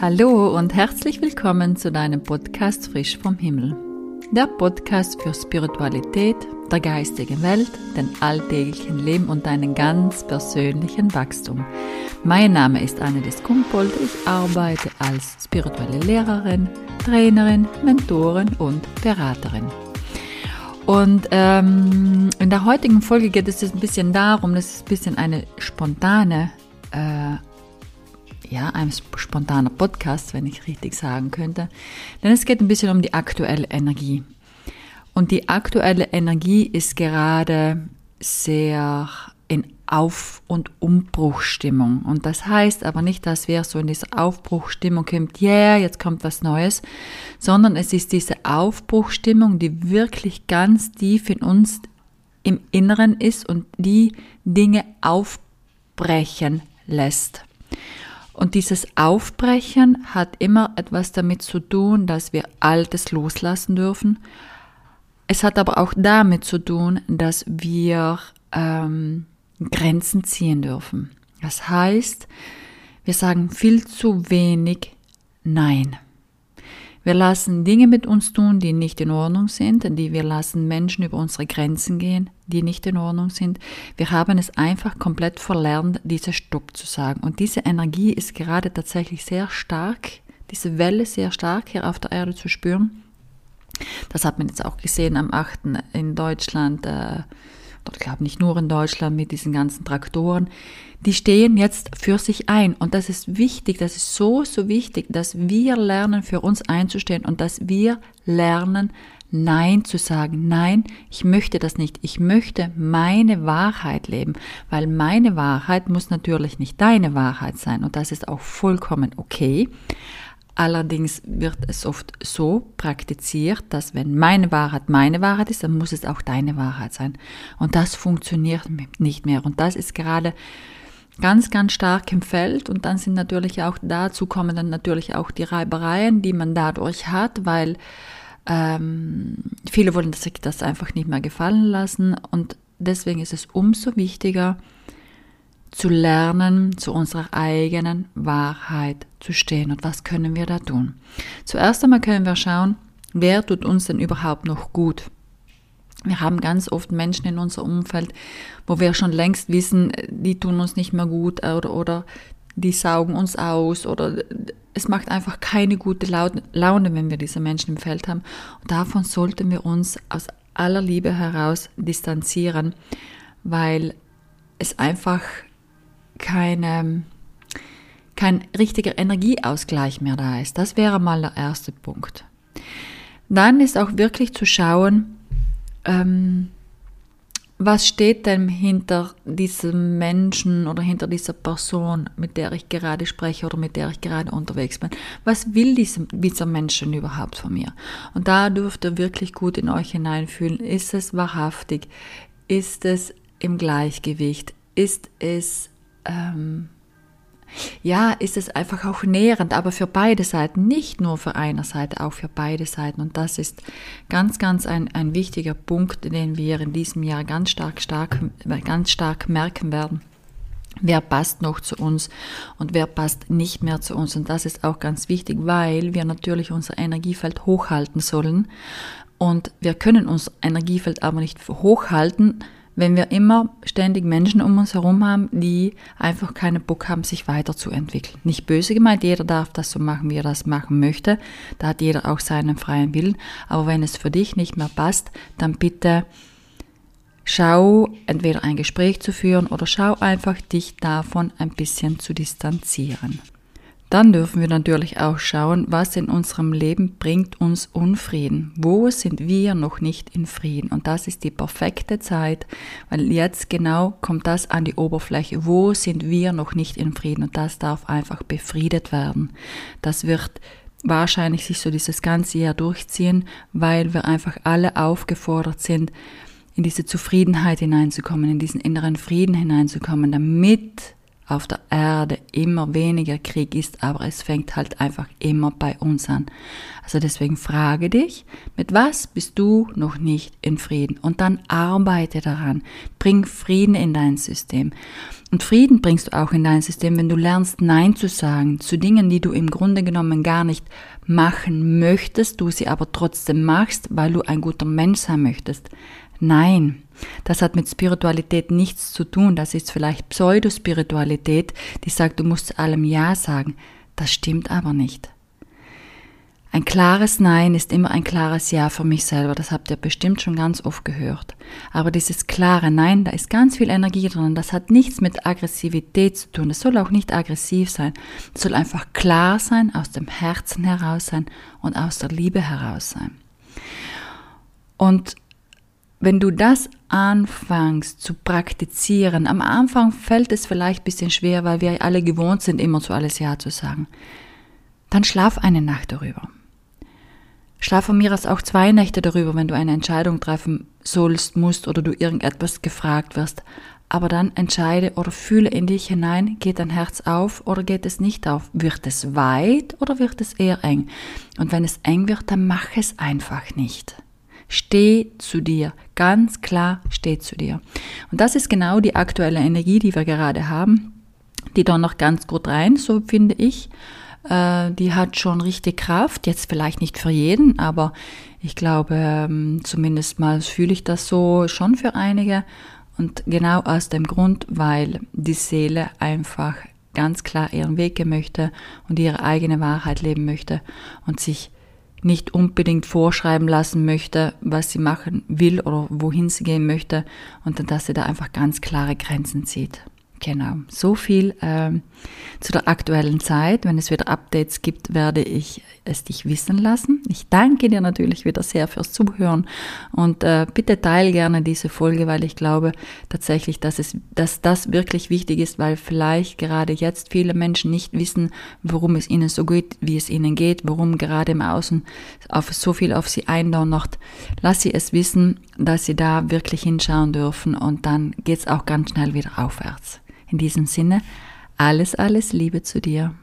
Hallo und herzlich willkommen zu deinem Podcast Frisch vom Himmel. Der Podcast für Spiritualität, der geistigen Welt, den alltäglichen Leben und deinen ganz persönlichen Wachstum. Mein Name ist Anne Deskumpold. Ich arbeite als spirituelle Lehrerin, Trainerin, Mentorin und Beraterin. Und ähm, in der heutigen Folge geht es ein bisschen darum, das ist ein bisschen eine spontane äh, ja, ein spontaner Podcast, wenn ich richtig sagen könnte. Denn es geht ein bisschen um die aktuelle Energie. Und die aktuelle Energie ist gerade sehr in Auf- und Umbruchstimmung. Und das heißt aber nicht, dass wir so in dieser Aufbruchstimmung kommt, yeah, jetzt kommt was Neues, sondern es ist diese Aufbruchstimmung, die wirklich ganz tief in uns im Inneren ist und die Dinge aufbrechen lässt. Und dieses Aufbrechen hat immer etwas damit zu tun, dass wir Altes loslassen dürfen. Es hat aber auch damit zu tun, dass wir ähm, Grenzen ziehen dürfen. Das heißt, wir sagen viel zu wenig Nein. Wir lassen Dinge mit uns tun, die nicht in Ordnung sind, die wir lassen Menschen über unsere Grenzen gehen, die nicht in Ordnung sind. Wir haben es einfach komplett verlernt, diese Stopp zu sagen. Und diese Energie ist gerade tatsächlich sehr stark, diese Welle sehr stark hier auf der Erde zu spüren. Das hat man jetzt auch gesehen am 8. in Deutschland, äh, ich glaube nicht nur in Deutschland mit diesen ganzen Traktoren die stehen jetzt für sich ein. Und das ist wichtig, das ist so, so wichtig, dass wir lernen, für uns einzustehen und dass wir lernen, Nein zu sagen. Nein, ich möchte das nicht. Ich möchte meine Wahrheit leben, weil meine Wahrheit muss natürlich nicht deine Wahrheit sein. Und das ist auch vollkommen okay. Allerdings wird es oft so praktiziert, dass wenn meine Wahrheit meine Wahrheit ist, dann muss es auch deine Wahrheit sein. Und das funktioniert nicht mehr. Und das ist gerade ganz, ganz stark im Feld und dann sind natürlich auch dazu kommen dann natürlich auch die Reibereien, die man dadurch hat, weil ähm, viele wollen sich das einfach nicht mehr gefallen lassen und deswegen ist es umso wichtiger zu lernen, zu unserer eigenen Wahrheit zu stehen und was können wir da tun. Zuerst einmal können wir schauen, wer tut uns denn überhaupt noch gut. Wir haben ganz oft Menschen in unserem Umfeld, wo wir schon längst wissen, die tun uns nicht mehr gut oder, oder die saugen uns aus oder es macht einfach keine gute Laune, wenn wir diese Menschen im Feld haben. Und davon sollten wir uns aus aller Liebe heraus distanzieren, weil es einfach keine, kein richtiger Energieausgleich mehr da ist. Das wäre mal der erste Punkt. Dann ist auch wirklich zu schauen, ähm, was steht denn hinter diesem Menschen oder hinter dieser Person, mit der ich gerade spreche oder mit der ich gerade unterwegs bin? Was will diese, dieser Mensch denn überhaupt von mir? Und da dürft ihr wirklich gut in euch hineinfühlen. Ist es wahrhaftig? Ist es im Gleichgewicht? Ist es ähm, ja, ist es einfach auch nährend, aber für beide Seiten, nicht nur für eine Seite, auch für beide Seiten. Und das ist ganz, ganz ein, ein wichtiger Punkt, den wir in diesem Jahr ganz stark, stark, ganz stark merken werden. Wer passt noch zu uns und wer passt nicht mehr zu uns. Und das ist auch ganz wichtig, weil wir natürlich unser Energiefeld hochhalten sollen. Und wir können unser Energiefeld aber nicht hochhalten, wenn wir immer ständig Menschen um uns herum haben, die einfach keinen Bock haben, sich weiterzuentwickeln. Nicht böse gemeint, jeder darf das so machen, wie er das machen möchte. Da hat jeder auch seinen freien Willen. Aber wenn es für dich nicht mehr passt, dann bitte schau, entweder ein Gespräch zu führen oder schau einfach, dich davon ein bisschen zu distanzieren. Dann dürfen wir natürlich auch schauen, was in unserem Leben bringt uns Unfrieden. Wo sind wir noch nicht in Frieden? Und das ist die perfekte Zeit, weil jetzt genau kommt das an die Oberfläche. Wo sind wir noch nicht in Frieden? Und das darf einfach befriedet werden. Das wird wahrscheinlich sich so dieses ganze Jahr durchziehen, weil wir einfach alle aufgefordert sind, in diese Zufriedenheit hineinzukommen, in diesen inneren Frieden hineinzukommen, damit auf der Erde immer weniger Krieg ist, aber es fängt halt einfach immer bei uns an. Also deswegen frage dich, mit was bist du noch nicht in Frieden? Und dann arbeite daran. Bring Frieden in dein System. Und Frieden bringst du auch in dein System, wenn du lernst Nein zu sagen zu Dingen, die du im Grunde genommen gar nicht machen möchtest, du sie aber trotzdem machst, weil du ein guter Mensch sein möchtest. Nein, das hat mit Spiritualität nichts zu tun. Das ist vielleicht Pseudospiritualität, die sagt, du musst allem Ja sagen. Das stimmt aber nicht. Ein klares Nein ist immer ein klares Ja für mich selber. Das habt ihr bestimmt schon ganz oft gehört. Aber dieses klare Nein, da ist ganz viel Energie drin. Das hat nichts mit Aggressivität zu tun. Das soll auch nicht aggressiv sein. Es soll einfach klar sein, aus dem Herzen heraus sein und aus der Liebe heraus sein. Und wenn du das anfängst zu praktizieren, am Anfang fällt es vielleicht ein bisschen schwer, weil wir alle gewohnt sind, immer zu alles Ja zu sagen, dann schlaf eine Nacht darüber. Schlaf von mir aus auch zwei Nächte darüber, wenn du eine Entscheidung treffen sollst, musst oder du irgendetwas gefragt wirst. Aber dann entscheide oder fühle in dich hinein, geht dein Herz auf oder geht es nicht auf? Wird es weit oder wird es eher eng? Und wenn es eng wird, dann mach es einfach nicht. Steh zu dir. Ganz klar, steh zu dir. Und das ist genau die aktuelle Energie, die wir gerade haben. Die da noch ganz gut rein, so finde ich. Äh, die hat schon richtig Kraft. Jetzt vielleicht nicht für jeden, aber ich glaube, ähm, zumindest mal fühle ich das so schon für einige. Und genau aus dem Grund, weil die Seele einfach ganz klar ihren Weg gehen möchte und ihre eigene Wahrheit leben möchte und sich nicht unbedingt vorschreiben lassen möchte, was sie machen will oder wohin sie gehen möchte und dass sie da einfach ganz klare Grenzen zieht. Genau, so viel ähm, zu der aktuellen Zeit. Wenn es wieder Updates gibt, werde ich es dich wissen lassen. Ich danke dir natürlich wieder sehr fürs Zuhören und äh, bitte teile gerne diese Folge, weil ich glaube tatsächlich, dass, es, dass das wirklich wichtig ist, weil vielleicht gerade jetzt viele Menschen nicht wissen, worum es ihnen so geht, wie es ihnen geht, warum gerade im Außen auf so viel auf sie eindonnert. Lass sie es wissen, dass sie da wirklich hinschauen dürfen und dann geht es auch ganz schnell wieder aufwärts. In diesem Sinne, alles, alles Liebe zu dir.